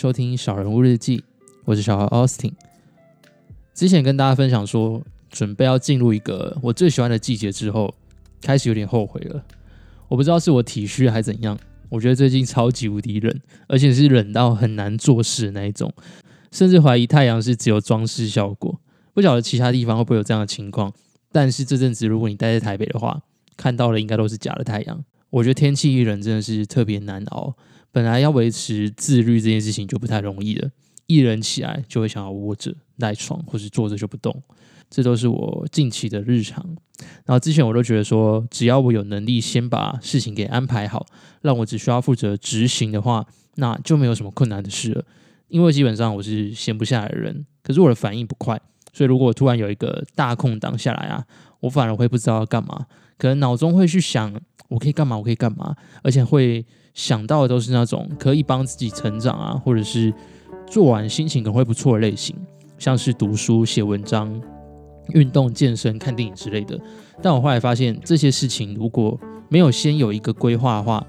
收听小人物日记，我是小孩 Austin。之前跟大家分享说，准备要进入一个我最喜欢的季节之后，开始有点后悔了。我不知道是我体虚还怎样，我觉得最近超级无敌冷，而且是冷到很难做事那一种，甚至怀疑太阳是只有装饰效果。不晓得其他地方会不会有这样的情况，但是这阵子如果你待在台北的话，看到的应该都是假的太阳。我觉得天气一冷真的是特别难熬。本来要维持自律这件事情就不太容易了，一人起来就会想要窝着赖床，或是坐着就不动，这都是我近期的日常。然后之前我都觉得说，只要我有能力先把事情给安排好，让我只需要负责执行的话，那就没有什么困难的事了。因为基本上我是闲不下来的人，可是我的反应不快，所以如果突然有一个大空档下来啊，我反而会不知道要干嘛，可能脑中会去想我可以干嘛，我可以干嘛，而且会。想到的都是那种可以帮自己成长啊，或者是做完心情可能会不错的类型，像是读书、写文章、运动、健身、看电影之类的。但我后来发现，这些事情如果没有先有一个规划的话，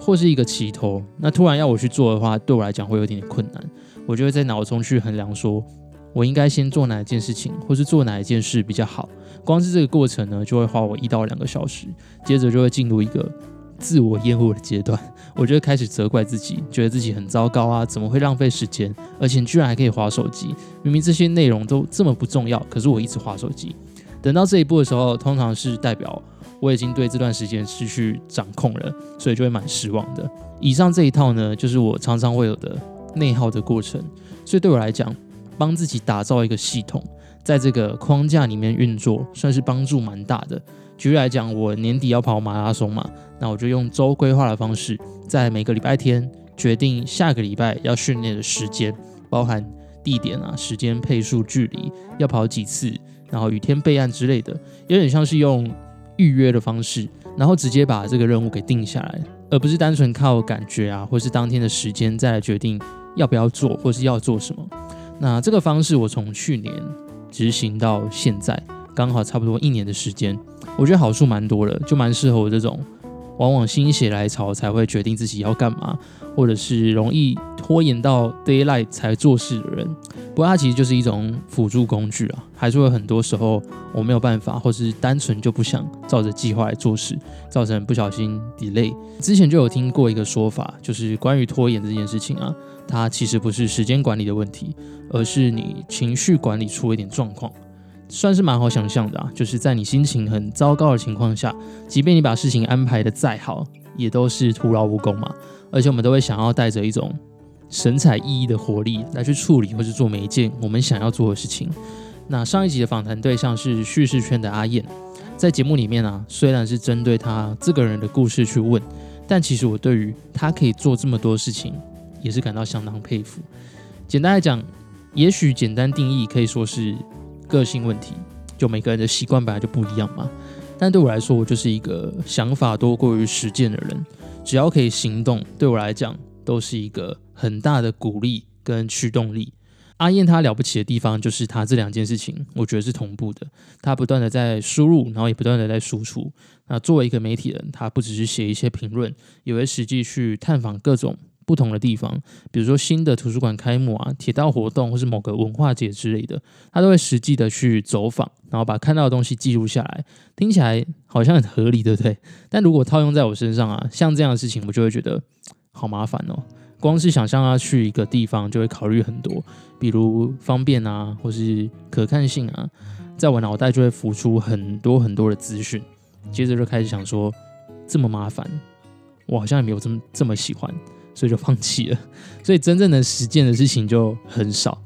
或是一个起头，那突然要我去做的话，对我来讲会有点点困难。我就会在脑中去衡量，说我应该先做哪一件事情，或是做哪一件事比较好。光是这个过程呢，就会花我一到两个小时，接着就会进入一个。自我厌恶的阶段，我就会开始责怪自己，觉得自己很糟糕啊，怎么会浪费时间，而且居然还可以划手机？明明这些内容都这么不重要，可是我一直划手机。等到这一步的时候，通常是代表我已经对这段时间失去掌控了，所以就会蛮失望的。以上这一套呢，就是我常常会有的内耗的过程。所以对我来讲，帮自己打造一个系统，在这个框架里面运作，算是帮助蛮大的。举例来讲，我年底要跑马拉松嘛，那我就用周规划的方式，在每个礼拜天决定下个礼拜要训练的时间，包含地点啊、时间、配速、距离，要跑几次，然后雨天备案之类的，有点像是用预约的方式，然后直接把这个任务给定下来，而不是单纯靠感觉啊，或是当天的时间再来决定要不要做，或是要做什么。那这个方式我从去年执行到现在，刚好差不多一年的时间。我觉得好处蛮多的，就蛮适合我这种往往心血来潮才会决定自己要干嘛，或者是容易拖延到 d a y l i g h t 才做事的人。不过它其实就是一种辅助工具啊，还是会很多时候我没有办法，或是单纯就不想照着计划来做事，造成不小心 delay。之前就有听过一个说法，就是关于拖延这件事情啊，它其实不是时间管理的问题，而是你情绪管理出了一点状况。算是蛮好想象的啊，就是在你心情很糟糕的情况下，即便你把事情安排的再好，也都是徒劳无功嘛。而且我们都会想要带着一种神采奕奕的活力来去处理或是做每一件我们想要做的事情。那上一集的访谈对象是叙事圈的阿燕，在节目里面啊，虽然是针对他这个人的故事去问，但其实我对于他可以做这么多事情，也是感到相当佩服。简单来讲，也许简单定义可以说是。个性问题，就每个人的习惯本来就不一样嘛。但对我来说，我就是一个想法多过于实践的人。只要可以行动，对我来讲都是一个很大的鼓励跟驱动力。阿燕她了不起的地方，就是她这两件事情，我觉得是同步的。她不断的在输入，然后也不断的在输出。那作为一个媒体人，她不只是写一些评论，也会实际去探访各种。不同的地方，比如说新的图书馆开幕啊、铁道活动，或是某个文化节之类的，他都会实际的去走访，然后把看到的东西记录下来。听起来好像很合理，对不对？但如果套用在我身上啊，像这样的事情，我就会觉得好麻烦哦。光是想象要去一个地方，就会考虑很多，比如方便啊，或是可看性啊，在我脑袋就会浮出很多很多的资讯，接着就开始想说，这么麻烦，我好像也没有这么这么喜欢。所以就放弃了，所以真正能实践的事情就很少。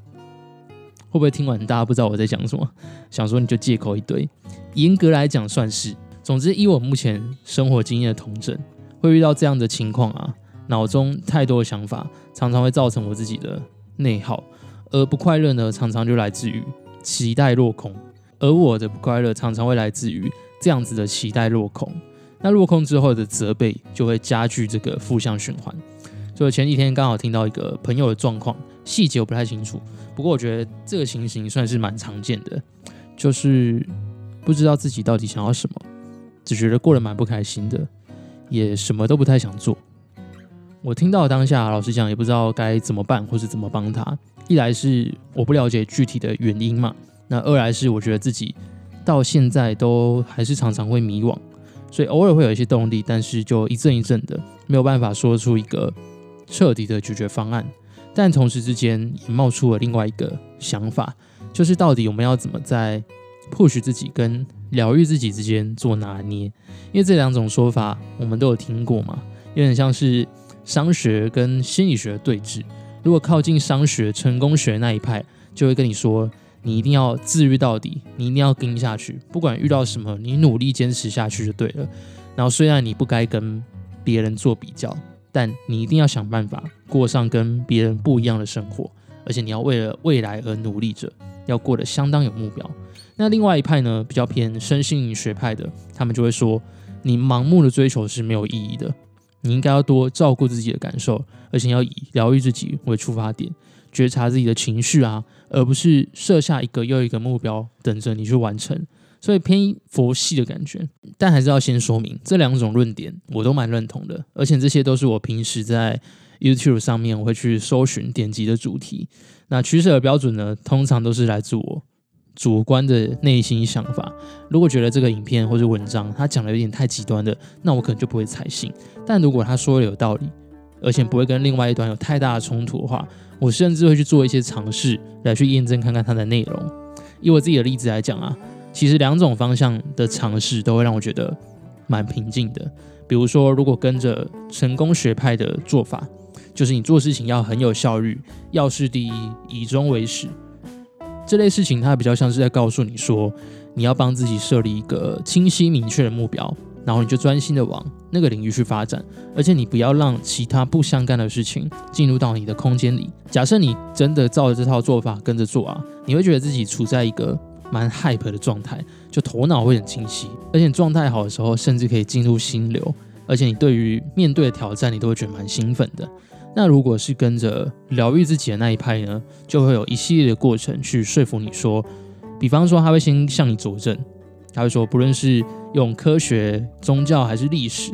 会不会听完大家不知道我在讲什么？想说你就借口一堆。严格来讲算是。总之，以我目前生活经验的同证，会遇到这样的情况啊，脑中太多的想法，常常会造成我自己的内耗。而不快乐呢，常常就来自于期待落空。而我的不快乐，常常会来自于这样子的期待落空。那落空之后的责备，就会加剧这个负向循环。所以前几天刚好听到一个朋友的状况，细节我不太清楚，不过我觉得这个情形算是蛮常见的，就是不知道自己到底想要什么，只觉得过得蛮不开心的，也什么都不太想做。我听到当下，老实讲也不知道该怎么办或是怎么帮他。一来是我不了解具体的原因嘛，那二来是我觉得自己到现在都还是常常会迷惘，所以偶尔会有一些动力，但是就一阵一阵的，没有办法说出一个彻底的解决方案。但同时之间也冒出了另外一个想法，就是到底我们要怎么在 push 自己跟疗愈自己之间做拿捏？因为这两种说法我们都有听过嘛，有点像是商学跟心理学的对峙。如果靠近商学、成功学那一派，就会跟你说，你一定要自律到底，你一定要跟下去，不管遇到什么，你努力坚持下去就对了。然后虽然你不该跟别人做比较。但你一定要想办法过上跟别人不一样的生活，而且你要为了未来而努力着，要过得相当有目标。那另外一派呢，比较偏身心灵学派的，他们就会说，你盲目的追求是没有意义的，你应该要多照顾自己的感受，而且要以疗愈自己为出发点，觉察自己的情绪啊，而不是设下一个又一个目标等着你去完成。所以偏佛系的感觉，但还是要先说明这两种论点，我都蛮认同的。而且这些都是我平时在 YouTube 上面我会去搜寻点击的主题。那取舍的标准呢，通常都是来自我主观的内心想法。如果觉得这个影片或者文章他讲的有点太极端的，那我可能就不会采信。但如果他说的有道理，而且不会跟另外一端有太大的冲突的话，我甚至会去做一些尝试来去验证看看它的内容。以我自己的例子来讲啊。其实两种方向的尝试都会让我觉得蛮平静的。比如说，如果跟着成功学派的做法，就是你做事情要很有效率，要事第一，以终为始，这类事情它比较像是在告诉你说，你要帮自己设立一个清晰明确的目标，然后你就专心的往那个领域去发展，而且你不要让其他不相干的事情进入到你的空间里。假设你真的照着这套做法跟着做啊，你会觉得自己处在一个。蛮 hype 的状态，就头脑会很清晰，而且状态好的时候，甚至可以进入心流，而且你对于面对的挑战，你都会觉得蛮兴奋的。那如果是跟着疗愈自己的那一派呢，就会有一系列的过程去说服你说，比方说他会先向你佐证，他会说，不论是用科学、宗教还是历史，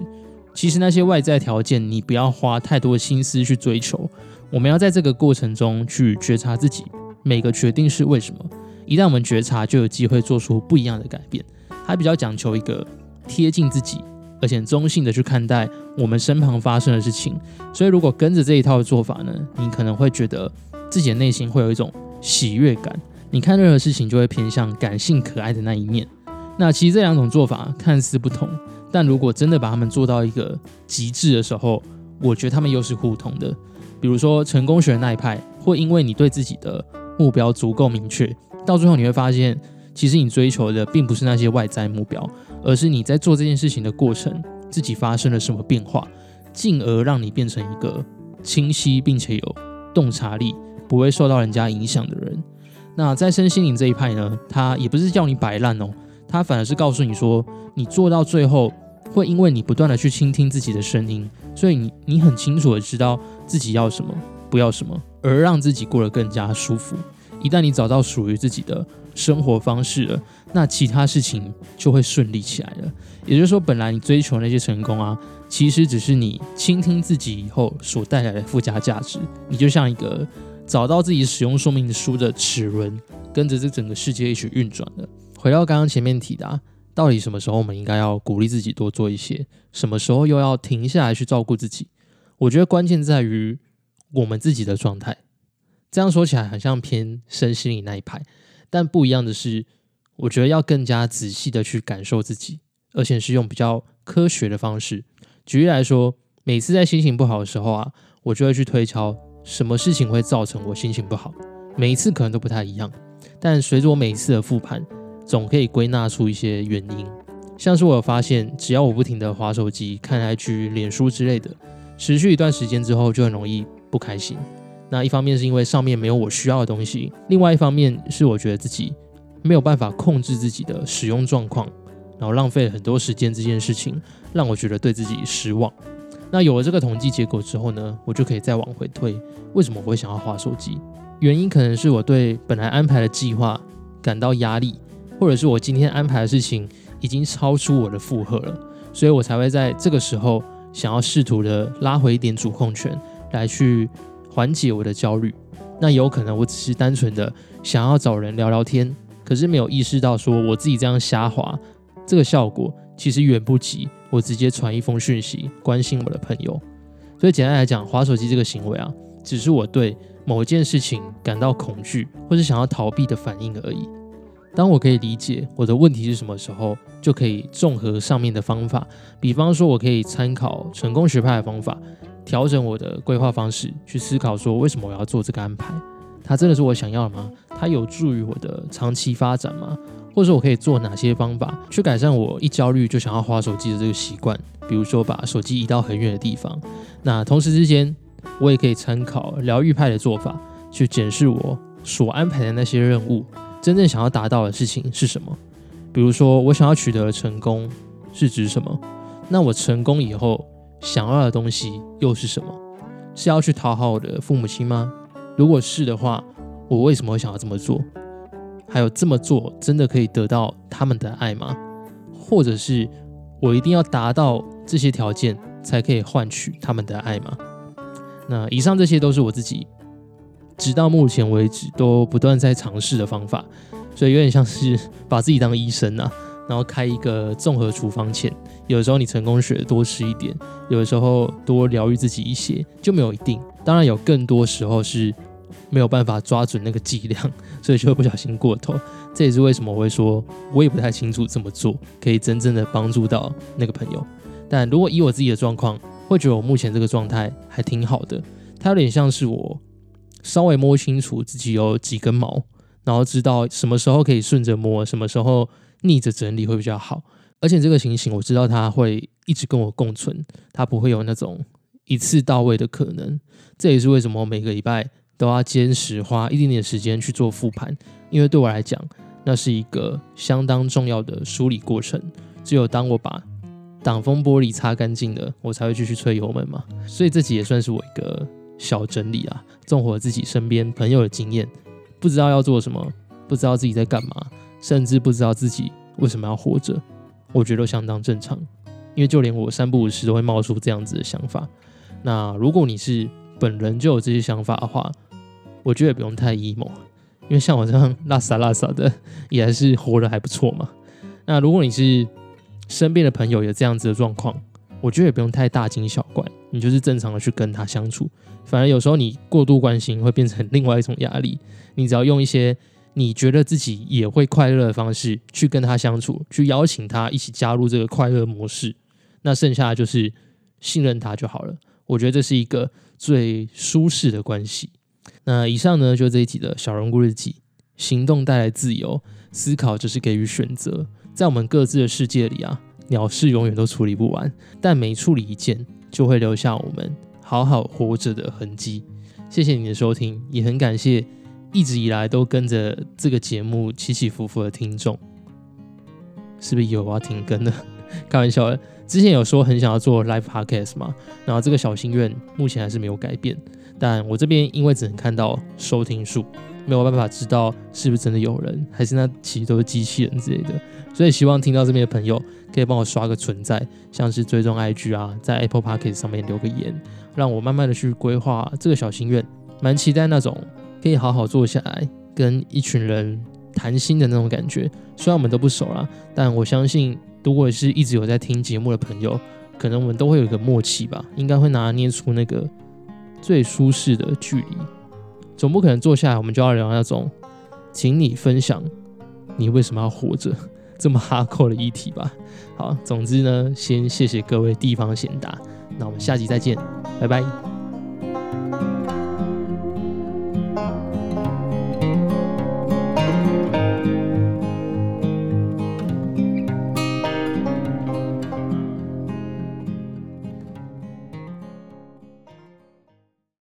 其实那些外在条件，你不要花太多心思去追求，我们要在这个过程中去觉察自己每个决定是为什么。一旦我们觉察，就有机会做出不一样的改变。还比较讲求一个贴近自己，而且中性的去看待我们身旁发生的事情。所以，如果跟着这一套做法呢，你可能会觉得自己的内心会有一种喜悦感。你看任何事情就会偏向感性可爱的那一面。那其实这两种做法看似不同，但如果真的把它们做到一个极致的时候，我觉得他们又是互通的。比如说成功学那一派，会因为你对自己的目标足够明确。到最后你会发现，其实你追求的并不是那些外在目标，而是你在做这件事情的过程，自己发生了什么变化，进而让你变成一个清晰并且有洞察力、不会受到人家影响的人。那在身心灵这一派呢，他也不是叫你摆烂哦，他反而是告诉你说，你做到最后，会因为你不断的去倾听自己的声音，所以你你很清楚的知道自己要什么，不要什么，而让自己过得更加舒服。一旦你找到属于自己的生活方式了，那其他事情就会顺利起来了。也就是说，本来你追求那些成功啊，其实只是你倾听自己以后所带来的附加价值。你就像一个找到自己使用说明书的齿轮，跟着这整个世界一起运转的。回到刚刚前面提的，到底什么时候我们应该要鼓励自己多做一些，什么时候又要停下来去照顾自己？我觉得关键在于我们自己的状态。这样说起来好像偏身心灵那一派，但不一样的是，我觉得要更加仔细的去感受自己，而且是用比较科学的方式。举例来说，每次在心情不好的时候啊，我就会去推敲什么事情会造成我心情不好。每一次可能都不太一样，但随着我每一次的复盘，总可以归纳出一些原因。像是我有发现，只要我不停的划手机、看 IG、脸书之类的，持续一段时间之后，就很容易不开心。那一方面是因为上面没有我需要的东西，另外一方面是我觉得自己没有办法控制自己的使用状况，然后浪费了很多时间。这件事情让我觉得对自己失望。那有了这个统计结果之后呢，我就可以再往回推，为什么我会想要划手机？原因可能是我对本来安排的计划感到压力，或者是我今天安排的事情已经超出我的负荷了，所以我才会在这个时候。想要试图的拉回一点主控权，来去缓解我的焦虑。那有可能我只是单纯的想要找人聊聊天，可是没有意识到说我自己这样瞎滑，这个效果其实远不及我直接传一封讯息关心我的朋友。所以简单来讲，滑手机这个行为啊，只是我对某一件事情感到恐惧或是想要逃避的反应而已。当我可以理解我的问题是什么时候，就可以综合上面的方法，比方说，我可以参考成功学派的方法。调整我的规划方式，去思考说为什么我要做这个安排？它真的是我想要的吗？它有助于我的长期发展吗？或者我可以做哪些方法去改善我一焦虑就想要划手机的这个习惯？比如说把手机移到很远的地方。那同时之间，我也可以参考疗愈派的做法，去检视我所安排的那些任务真正想要达到的事情是什么。比如说我想要取得成功是指什么？那我成功以后。想要的东西又是什么？是要去讨好我的父母亲吗？如果是的话，我为什么会想要这么做？还有这么做真的可以得到他们的爱吗？或者是我一定要达到这些条件才可以换取他们的爱吗？那以上这些都是我自己直到目前为止都不断在尝试的方法，所以有点像是把自己当医生啊。然后开一个综合处方签，有的时候你成功学多吃一点，有的时候多疗愈自己一些，就没有一定。当然有更多时候是没有办法抓准那个剂量，所以就会不小心过头。这也是为什么我会说，我也不太清楚怎么做可以真正的帮助到那个朋友。但如果以我自己的状况，会觉得我目前这个状态还挺好的。它有点像是我稍微摸清楚自己有几根毛，然后知道什么时候可以顺着摸，什么时候。逆着整理会比较好，而且这个情形我知道它会一直跟我共存，它不会有那种一次到位的可能。这也是为什么我每个礼拜都要坚持花一点点时间去做复盘，因为对我来讲，那是一个相当重要的梳理过程。只有当我把挡风玻璃擦干净了，我才会继续吹油门嘛。所以这集也算是我一个小整理啊，综合自己身边朋友的经验，不知道要做什么，不知道自己在干嘛。甚至不知道自己为什么要活着，我觉得相当正常，因为就连我三不五时都会冒出这样子的想法。那如果你是本人就有这些想法的话，我觉得也不用太 emo，因为像我这样拉撒拉撒的，也还是活得还不错嘛。那如果你是身边的朋友有这样子的状况，我觉得也不用太大惊小怪，你就是正常的去跟他相处。反而有时候你过度关心会变成另外一种压力，你只要用一些。你觉得自己也会快乐的方式去跟他相处，去邀请他一起加入这个快乐模式，那剩下的就是信任他就好了。我觉得这是一个最舒适的关系。那以上呢，就这一集的小人物日记。行动带来自由，思考就是给予选择。在我们各自的世界里啊，鸟事永远都处理不完，但每处理一件，就会留下我们好好活着的痕迹。谢谢你的收听，也很感谢。一直以来都跟着这个节目起起伏伏的听众，是不是有要停更的？开玩笑的。之前有说很想要做 live podcast 嘛，然后这个小心愿目前还是没有改变。但我这边因为只能看到收听数，没有办法知道是不是真的有人，还是那其实都是机器人之类的。所以希望听到这边的朋友可以帮我刷个存在，像是追踪 IG 啊，在 Apple Podcast 上面留个言，让我慢慢的去规划这个小心愿。蛮期待那种。可以好好坐下来跟一群人谈心的那种感觉，虽然我们都不熟啦，但我相信，如果是一直有在听节目的朋友，可能我们都会有一个默契吧，应该会拿捏出那个最舒适的距离。总不可能坐下来我们就要聊那种，请你分享你为什么要活着这么哈扣的议题吧。好，总之呢，先谢谢各位地方贤达，那我们下集再见，拜拜。